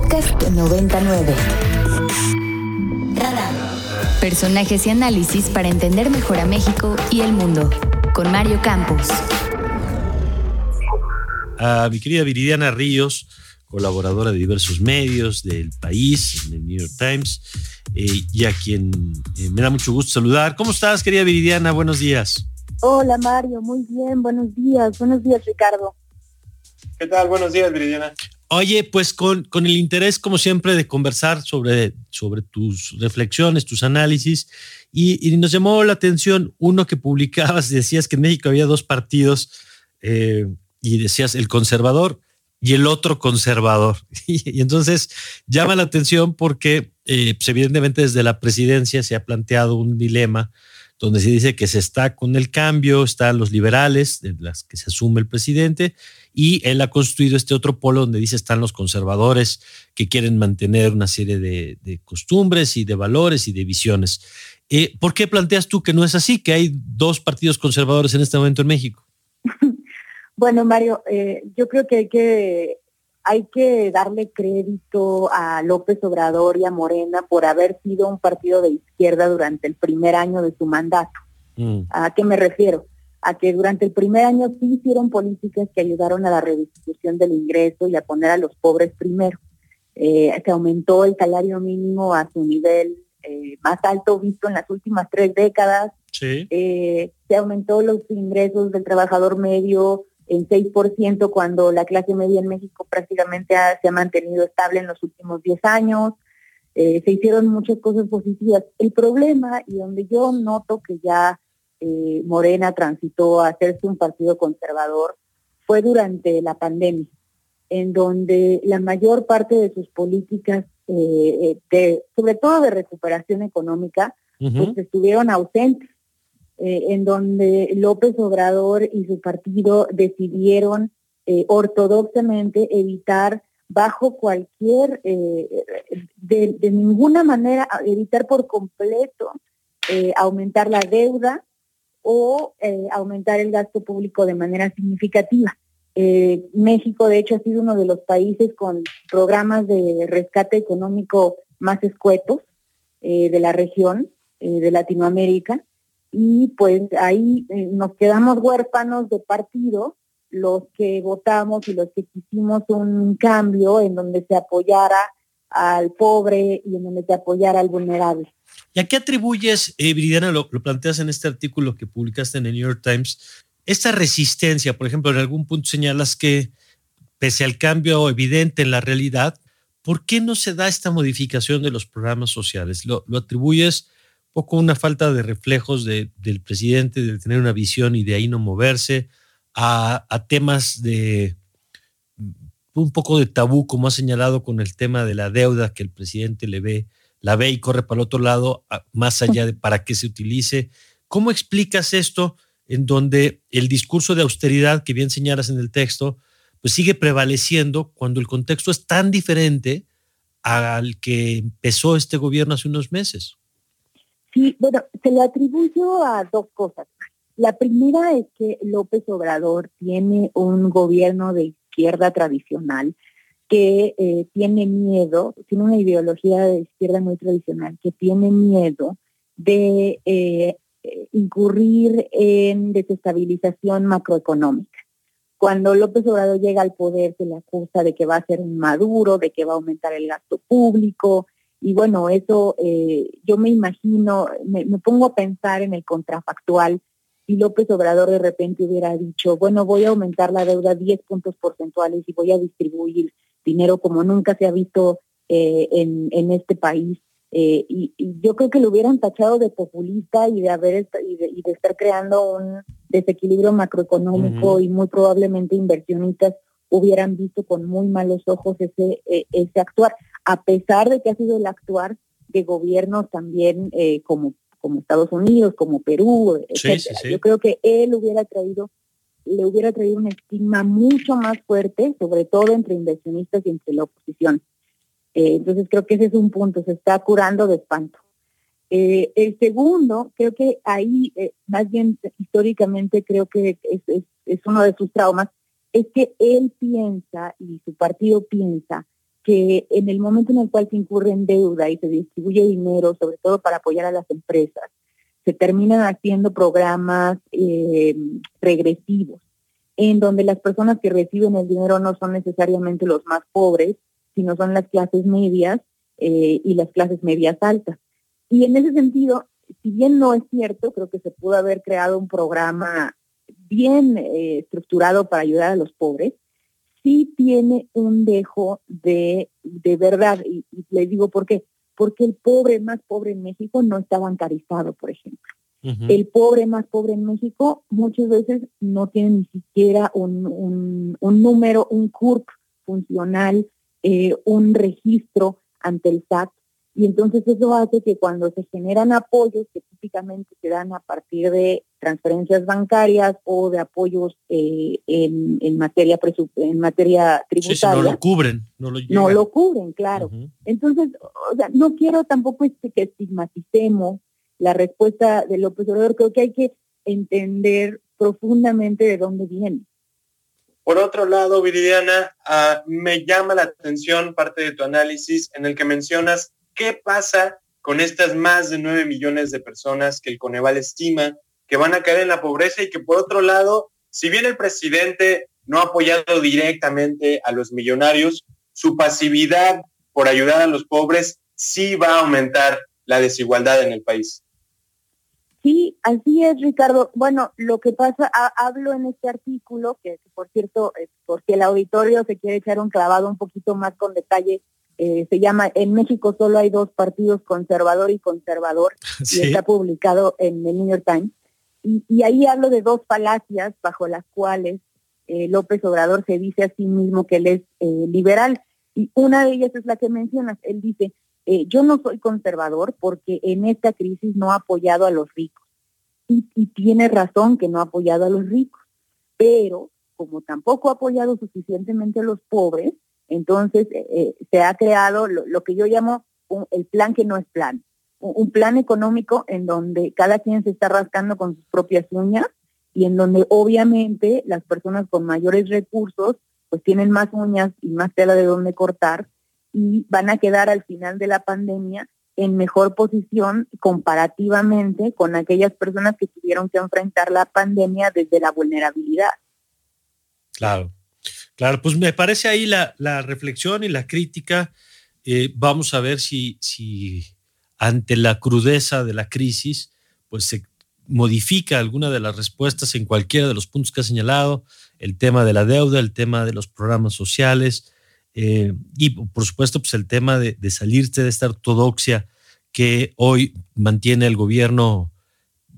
Podcast 99. Personajes y análisis para entender mejor a México y el mundo. Con Mario Campos. A mi querida Viridiana Ríos, colaboradora de diversos medios del país, en el New York Times, eh, y a quien eh, me da mucho gusto saludar. ¿Cómo estás, querida Viridiana? Buenos días. Hola, Mario. Muy bien. Buenos días. Buenos días, Ricardo. ¿Qué tal? Buenos días, Viridiana. Oye, pues con, con, el interés, como siempre, de conversar sobre, sobre tus reflexiones, tus análisis, y, nos llamó la atención uno que publicabas, decías que en México había dos partidos, eh, y decías el conservador y el otro conservador. Y, y entonces llama la atención porque, eh, pues evidentemente, desde la presidencia se ha planteado un dilema donde se dice que se está con el cambio, están los liberales, de las que se asume el presidente, y él ha construido este otro polo donde dice están los conservadores que quieren mantener una serie de, costumbres y de valores y de visiones. Eh, ¿Por qué planteas tú que no es así, que hay dos partidos conservadores en este momento en México? Bueno, Mario, eh, yo creo que hay que hay que darle crédito a López Obrador y a Morena por haber sido un partido de izquierda durante el primer año de su mandato. Mm. ¿A qué me refiero? A que durante el primer año sí hicieron políticas que ayudaron a la redistribución del ingreso y a poner a los pobres primero. Eh, se aumentó el salario mínimo a su nivel eh, más alto visto en las últimas tres décadas. Sí. Eh, se aumentó los ingresos del trabajador medio en 6% cuando la clase media en México prácticamente ha, se ha mantenido estable en los últimos 10 años. Eh, se hicieron muchas cosas positivas. El problema, y donde yo noto que ya eh, Morena transitó a hacerse un partido conservador, fue durante la pandemia, en donde la mayor parte de sus políticas, eh, de, sobre todo de recuperación económica, uh -huh. pues estuvieron ausentes eh, en donde López Obrador y su partido decidieron eh, ortodoxamente evitar bajo cualquier, eh, de, de, ninguna manera, evitar por completo aumentar la deuda o aumentar el gasto público de manera significativa. México, de hecho, ha sido uno de los países con programas de rescate económico más escuetos de la región de Latinoamérica y pues ahí eh, nos quedamos huérfanos de partido los que votamos y los que quisimos un cambio en donde se apoyara al pobre y en donde se apoyara al vulnerable. ¿Y a qué atribuyes, eh, Viridiana, lo, lo, planteas en este artículo que publicaste en el New York Times, esta resistencia? Por ejemplo, en algún punto señalas que pese al cambio evidente en la realidad, ¿por qué no se da esta modificación de los programas sociales? ¿Lo, lo atribuyes poco una falta de reflejos de, del presidente, de tener una visión y de ahí no moverse, a, a, temas de un poco de tabú, como ha señalado con el tema de la deuda que el presidente le ve, la ve y corre para el otro lado, más allá de para qué se utilice. ¿Cómo explicas esto en donde el discurso de austeridad que bien señalas en el texto, pues sigue prevaleciendo cuando el contexto es tan diferente al que empezó este gobierno hace unos meses? Sí, bueno, se le atribuyo a dos cosas. La primera es que López Obrador tiene un gobierno de izquierda tradicional que eh, tiene miedo, tiene una ideología de izquierda muy tradicional, que tiene miedo de eh, incurrir en desestabilización macroeconómica. Cuando López Obrador llega al poder se le acusa de que va a ser un maduro, de que va a aumentar el gasto público, y bueno, eso eh, yo me imagino, me, me, pongo a pensar en el contrafactual, si López Obrador de repente hubiera dicho, bueno, voy a aumentar la deuda 10 puntos porcentuales y voy a distribuir dinero como nunca se ha visto eh, en, en este país. Eh, y, y, yo creo que lo hubieran tachado de populista y de haber y de, y de estar creando un desequilibrio macroeconómico uh -huh. y muy probablemente inversionistas hubieran visto con muy malos ojos ese, eh, ese actuar, a pesar de que ha sido el actuar de gobiernos también eh, como, como Estados Unidos, como Perú, etc. Sí, sí, sí. Yo creo que él hubiera traído, le hubiera traído un estigma mucho más fuerte, sobre todo entre inversionistas y entre la oposición. Eh, entonces creo que ese es un punto, se está curando de espanto. Eh, el segundo, creo que ahí, más bien históricamente, creo que es, es, es, uno de sus traumas, es que él piensa y su partido piensa que en el momento en el cual se incurre en deuda y se distribuye dinero, sobre todo para apoyar a las empresas, se terminan haciendo programas eh, regresivos, en donde las personas que reciben el dinero no son necesariamente los más pobres, sino son las clases medias eh, y las clases medias altas. Y en ese sentido, si bien no es cierto, creo que se pudo haber creado un programa bien eh, estructurado para ayudar a los pobres, sí tiene un dejo de, de verdad. Y, le digo por qué. Porque el pobre más pobre en México no está bancarizado, por ejemplo. El pobre más pobre en México muchas veces no tiene ni siquiera un, un, un número, un CURP funcional, eh, un registro ante el SAT y entonces eso hace que cuando se generan apoyos que típicamente se dan a partir de transferencias bancarias o de apoyos eh, en, materia en materia tributaria. no lo cubren, no lo, no lo cubren, claro. Entonces, o sea, no quiero tampoco este que estigmaticemos la respuesta de López Obrador, creo que hay que entender profundamente de dónde viene. Por otro lado, Viridiana, ah, me llama la atención parte de tu análisis en el que mencionas ¿Qué pasa con estas más de 9 millones de personas que el Coneval estima que van a caer en la pobreza y que por otro lado, si bien el presidente no ha apoyado directamente a los millonarios, su pasividad por ayudar a los pobres sí va a aumentar la desigualdad en el país. Sí, así es, Ricardo. Bueno, lo que pasa, hablo en este artículo, que, por cierto, eh, porque el auditorio se quiere echar un clavado un poquito más con detalle eh, se llama En México solo hay dos partidos, conservador y conservador, y está publicado en el New York Times. Y, ahí hablo de dos falacias bajo las cuales eh, López Obrador se dice a sí mismo que él es eh, liberal. Y una de ellas es la que mencionas. Él dice, yo no soy conservador porque en esta crisis no ha apoyado a los ricos. Y, y tiene razón que no ha apoyado a los ricos. Pero como tampoco ha apoyado suficientemente a los pobres, entonces, eh, eh, se ha creado lo, que yo llamo el plan que no es plan, un, plan económico en donde cada quien se está rascando con sus propias uñas y en donde obviamente las personas con mayores recursos pues tienen más uñas y más tela de donde cortar y van a quedar al final de la pandemia en mejor posición comparativamente con aquellas personas que tuvieron que enfrentar la pandemia desde la vulnerabilidad. Claro. Claro, pues me parece ahí la, reflexión y la crítica. Eh, vamos a ver si, si ante la crudeza de la crisis, pues se modifica alguna de las respuestas en cualquiera de los puntos que ha señalado, el tema de la deuda, el tema de los programas sociales eh, y por supuesto pues el tema de, de, salirse de esta ortodoxia que hoy mantiene el gobierno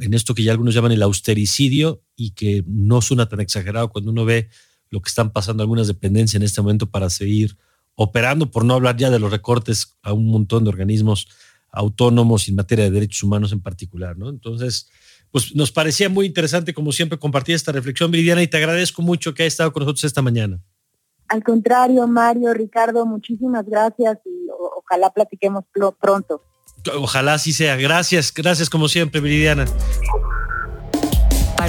en esto que ya algunos llaman el austericidio y que no suena tan exagerado cuando uno ve lo que están pasando algunas dependencias en este momento para seguir operando, por no hablar ya de los recortes a un montón de organismos autónomos en materia de derechos humanos en particular, ¿no? Entonces, pues nos parecía muy interesante, como siempre, compartir esta reflexión, Viridiana, y te agradezco mucho que hayas estado con nosotros esta mañana. Al contrario, Mario, Ricardo, muchísimas gracias y ojalá platiquemos pronto. Ojalá así sea. Gracias, gracias como siempre, Viridiana.